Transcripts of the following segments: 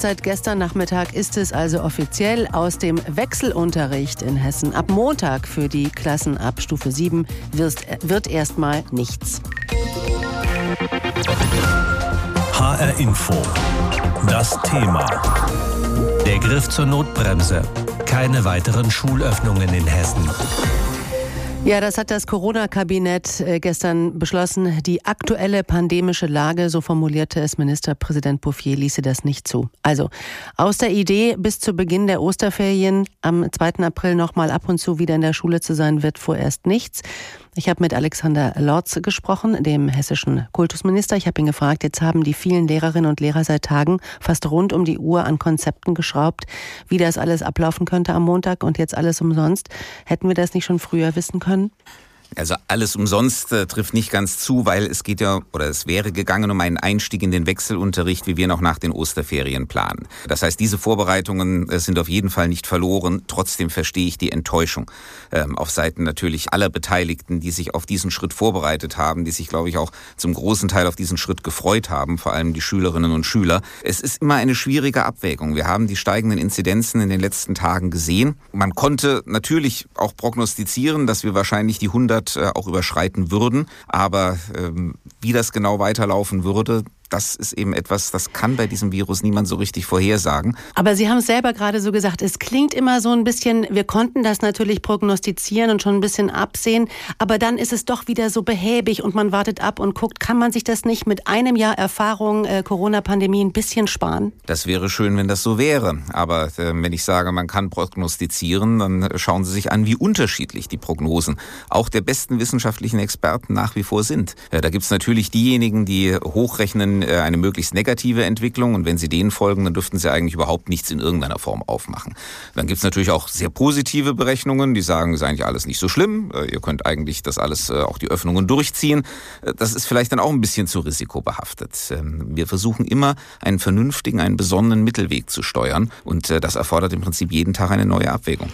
Seit gestern Nachmittag ist es also offiziell aus dem Wechselunterricht in Hessen. Ab Montag für die Klassen ab Stufe 7 wird, erstmal nichts. HR Info. Das Thema. Der Griff zur Notbremse. Keine weiteren Schulöffnungen in Hessen. Ja, das hat das Corona-Kabinett äh, gestern beschlossen. Die aktuelle pandemische Lage, so formulierte es Ministerpräsident Bouffier, ließe das nicht zu. Also aus der Idee, bis zu Beginn der Osterferien am 2. April nochmal ab und zu wieder in der Schule zu sein, wird vorerst nichts. Ich habe mit Alexander Lorz gesprochen, dem hessischen Kultusminister. Ich habe ihn gefragt, jetzt haben die vielen Lehrerinnen und Lehrer seit Tagen fast rund um die Uhr an Konzepten geschraubt, wie das alles ablaufen könnte am Montag und jetzt alles umsonst. Hätten wir das nicht schon früher wissen können? Also alles umsonst äh, trifft nicht ganz zu, weil es geht ja oder es wäre gegangen um einen Einstieg in den Wechselunterricht, wie wir noch nach den Osterferien planen. Das heißt, diese Vorbereitungen äh, sind auf jeden Fall nicht verloren. Trotzdem verstehe ich die Enttäuschung ähm, auf Seiten natürlich aller Beteiligten, die sich auf diesen Schritt vorbereitet haben, die sich, glaube ich, auch zum großen Teil auf diesen Schritt gefreut haben, vor allem die Schülerinnen und Schüler. Es ist immer eine schwierige Abwägung. Wir haben die steigenden Inzidenzen in den letzten Tagen gesehen. Man konnte natürlich auch prognostizieren, dass wir wahrscheinlich die 100 100 äh, auch überschreiten würden. Aber ähm, wie das genau weiterlaufen würde, das ist eben etwas, das kann bei diesem Virus niemand so richtig vorhersagen. Aber Sie haben es selber gerade so gesagt, es klingt immer so ein bisschen, wir konnten das natürlich prognostizieren und schon ein bisschen absehen, aber dann ist es doch wieder so behäbig und man wartet ab und guckt, kann man sich das nicht mit einem Jahr Erfahrung äh, Corona-Pandemie ein bisschen sparen? Das wäre schön, wenn das so wäre. Aber äh, wenn ich sage, man kann prognostizieren, dann schauen Sie sich an, wie unterschiedlich die Prognosen auch der besten wissenschaftlichen Experten nach wie vor sind. Äh, da gibt es natürlich diejenigen, die hochrechnen, äh, eine möglichst negative Entwicklung und wenn Sie denen folgen, dann dürften Sie eigentlich überhaupt nichts in irgendeiner Form aufmachen. Dann gibt es natürlich auch sehr positive Berechnungen, die sagen, es ist eigentlich alles nicht so schlimm, äh, ihr könnt eigentlich das alles, äh, auch die Öffnungen durchziehen. Das ist vielleicht dann auch ein bisschen zu risikobehaftet. Ähm, wir versuchen immer, einen vernünftigen, einen besonnenen Mittelweg zu steuern und das erfordert im Prinzip jeden Tag eine neue Abwägung.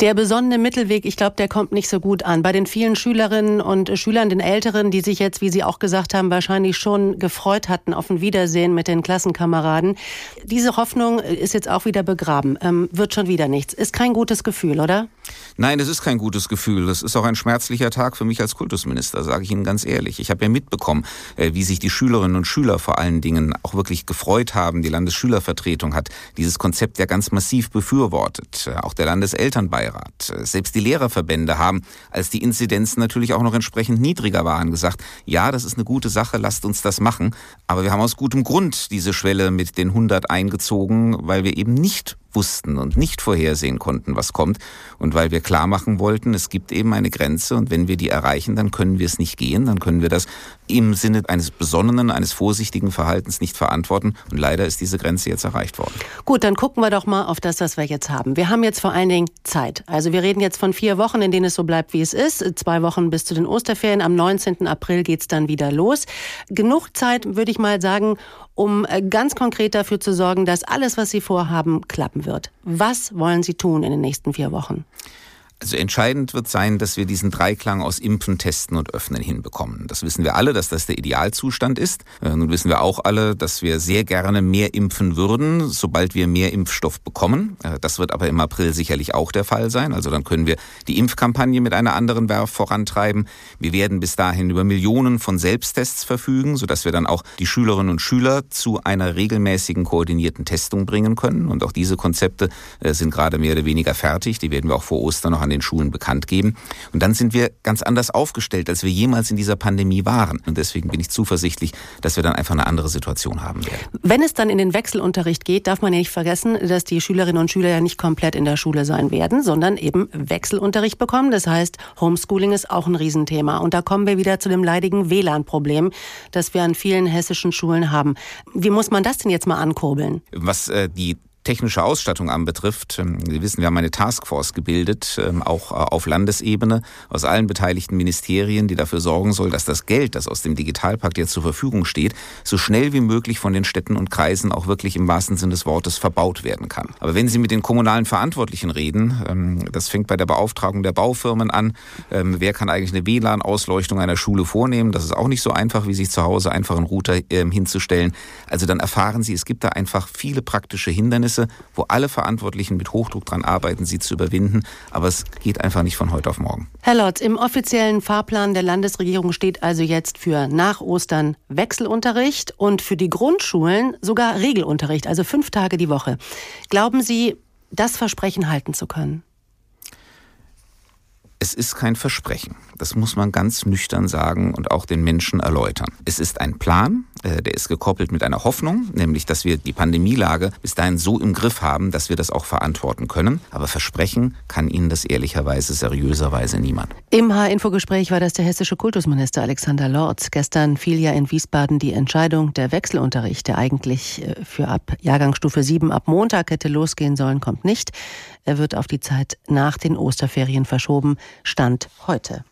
Der besonnene Mittelweg, ich glaube, der kommt nicht so gut an. Bei den vielen Schülerinnen und Schülern, den Älteren, die sich jetzt, wie Sie auch gesagt haben, wahrscheinlich schon gefreut hatten, auf ein Wiedersehen mit den Klassenkameraden. Diese Hoffnung ist jetzt auch wieder begraben. Ähm, wird schon wieder nichts. Ist kein gutes Gefühl, oder? Nein, es ist kein gutes Gefühl. Das ist auch ein schmerzlicher Tag für mich als Kultusminister, sage ich Ihnen ganz ehrlich. Ich habe ja mitbekommen, äh, wie sich die Schülerinnen und Schüler vor allen Dingen auch wirklich gefreut haben. Die Landesschülervertretung hat dieses Konzept ja ganz massiv befürwortet. Äh, auch der Landeselternbeirat. Äh, selbst die Lehrerverbände haben, als die Inzidenzen natürlich auch noch entsprechend niedriger waren, gesagt, ja, das ist eine gute Sache, lasst uns das machen. Aber wir haben aus gutem Grund diese Schwelle mit den 100 eingezogen, weil wir eben nicht wussten und nicht vorhersehen konnten, was kommt. Und weil wir klar machen wollten, es gibt eben eine Grenze und wenn wir die erreichen, dann können wir es nicht gehen, dann können wir das im Sinne eines besonnenen, eines vorsichtigen Verhaltens nicht verantworten. Und leider ist diese Grenze jetzt erreicht worden. Gut, dann gucken wir doch mal auf das, was wir jetzt haben. Wir haben jetzt vor allen Dingen Zeit. Also wir reden jetzt von vier Wochen, in denen es so bleibt, wie es ist. Zwei Wochen bis zu den Osterferien. Am 19. April geht es dann wieder los. Genug Zeit, würde ich mal sagen, um äh, ganz konkret dafür zu sorgen, dass alles, was Sie vorhaben, klappen wird. Was wollen Sie tun in den nächsten vier Wochen? Also entscheidend wird sein, dass wir diesen Dreiklang aus Impfen, Testen und Öffnen hinbekommen. Das wissen wir alle, dass das der Idealzustand ist. Äh, nun wissen wir auch alle, dass wir sehr gerne mehr impfen würden, sobald wir mehr Impfstoff bekommen. Äh, das wird aber im April sicherlich auch der Fall sein. Also dann können wir die Impfkampagne mit einer anderen Werf vorantreiben. Wir werden bis dahin über Millionen von Selbsttests verfügen, sodass wir dann auch die Schülerinnen und Schüler zu einer regelmäßigen koordinierten Testung bringen können. Und auch diese Konzepte äh, sind gerade mehr oder weniger fertig. Die werden wir auch vor Ostern noch an den Schulen bekannt geben. Und dann sind wir ganz anders aufgestellt, als wir jemals in dieser Pandemie waren. Und deswegen bin ich zuversichtlich, dass wir dann einfach eine andere Situation haben werden. Wenn es dann in den Wechselunterricht geht, darf man ja nicht vergessen, dass die Schülerinnen und Schüler ja nicht komplett in der Schule sein werden, sondern eben Wechselunterricht bekommen. Das heißt, Homeschooling ist auch ein Riesenthema. Und da kommen wir wieder zu dem leidigen WLAN-Problem, das wir an vielen hessischen Schulen haben. Wie muss man das denn jetzt mal ankurbeln? Was äh, die technische Ausstattung anbetrifft, ähm, Sie wissen, wir haben eine Taskforce gebildet, ähm, auch äh, auf Landesebene, aus allen beteiligten Ministerien, die dafür sorgen soll, dass das Geld, das aus dem Digitalpakt jetzt zur Verfügung steht, so schnell wie möglich von den Städten und Kreisen auch wirklich im wahrsten Sinne des Wortes verbaut werden kann. Aber wenn Sie mit den kommunalen Verantwortlichen reden, ähm, das fängt bei der Beauftragung der Baufirmen an, wer kann eigentlich eine WLAN-Ausleuchtung einer Schule vornehmen, das ist auch nicht so einfach, wie sich zu Hause einfach einen Router hinzustellen. Also dann erfahren Sie, es gibt da einfach viele praktische Hindernisse, wo alle Verantwortlichen mit Hochdruck dran arbeiten, sie zu überwinden. Aber es geht einfach nicht von heute auf morgen. Herr Lotz, im offiziellen Fahrplan der Landesregierung steht also jetzt für nach Ostern Wechselunterricht und für die Grundschulen sogar Regelunterricht, also fünf Tage die Woche. Glauben Sie, das Versprechen halten zu können? Es ist kein Versprechen. Das muss man ganz nüchtern sagen und auch den Menschen erläutern. Es ist ein Plan, der ist gekoppelt mit einer Hoffnung, nämlich, dass wir die Pandemielage bis dahin so im Griff haben, dass wir das auch verantworten können. Aber versprechen kann Ihnen das ehrlicherweise, seriöserweise niemand. Im H-Info-Gespräch war das der hessische Kultusminister Alexander Lorz. Gestern fiel ja in Wiesbaden die Entscheidung, der Wechselunterricht, der eigentlich äh, für ab Jahrgangsstufe 7 ab Montag hätte losgehen sollen, kommt nicht. Er wird auf die Zeit nach den Osterferien verschoben. Stand heute.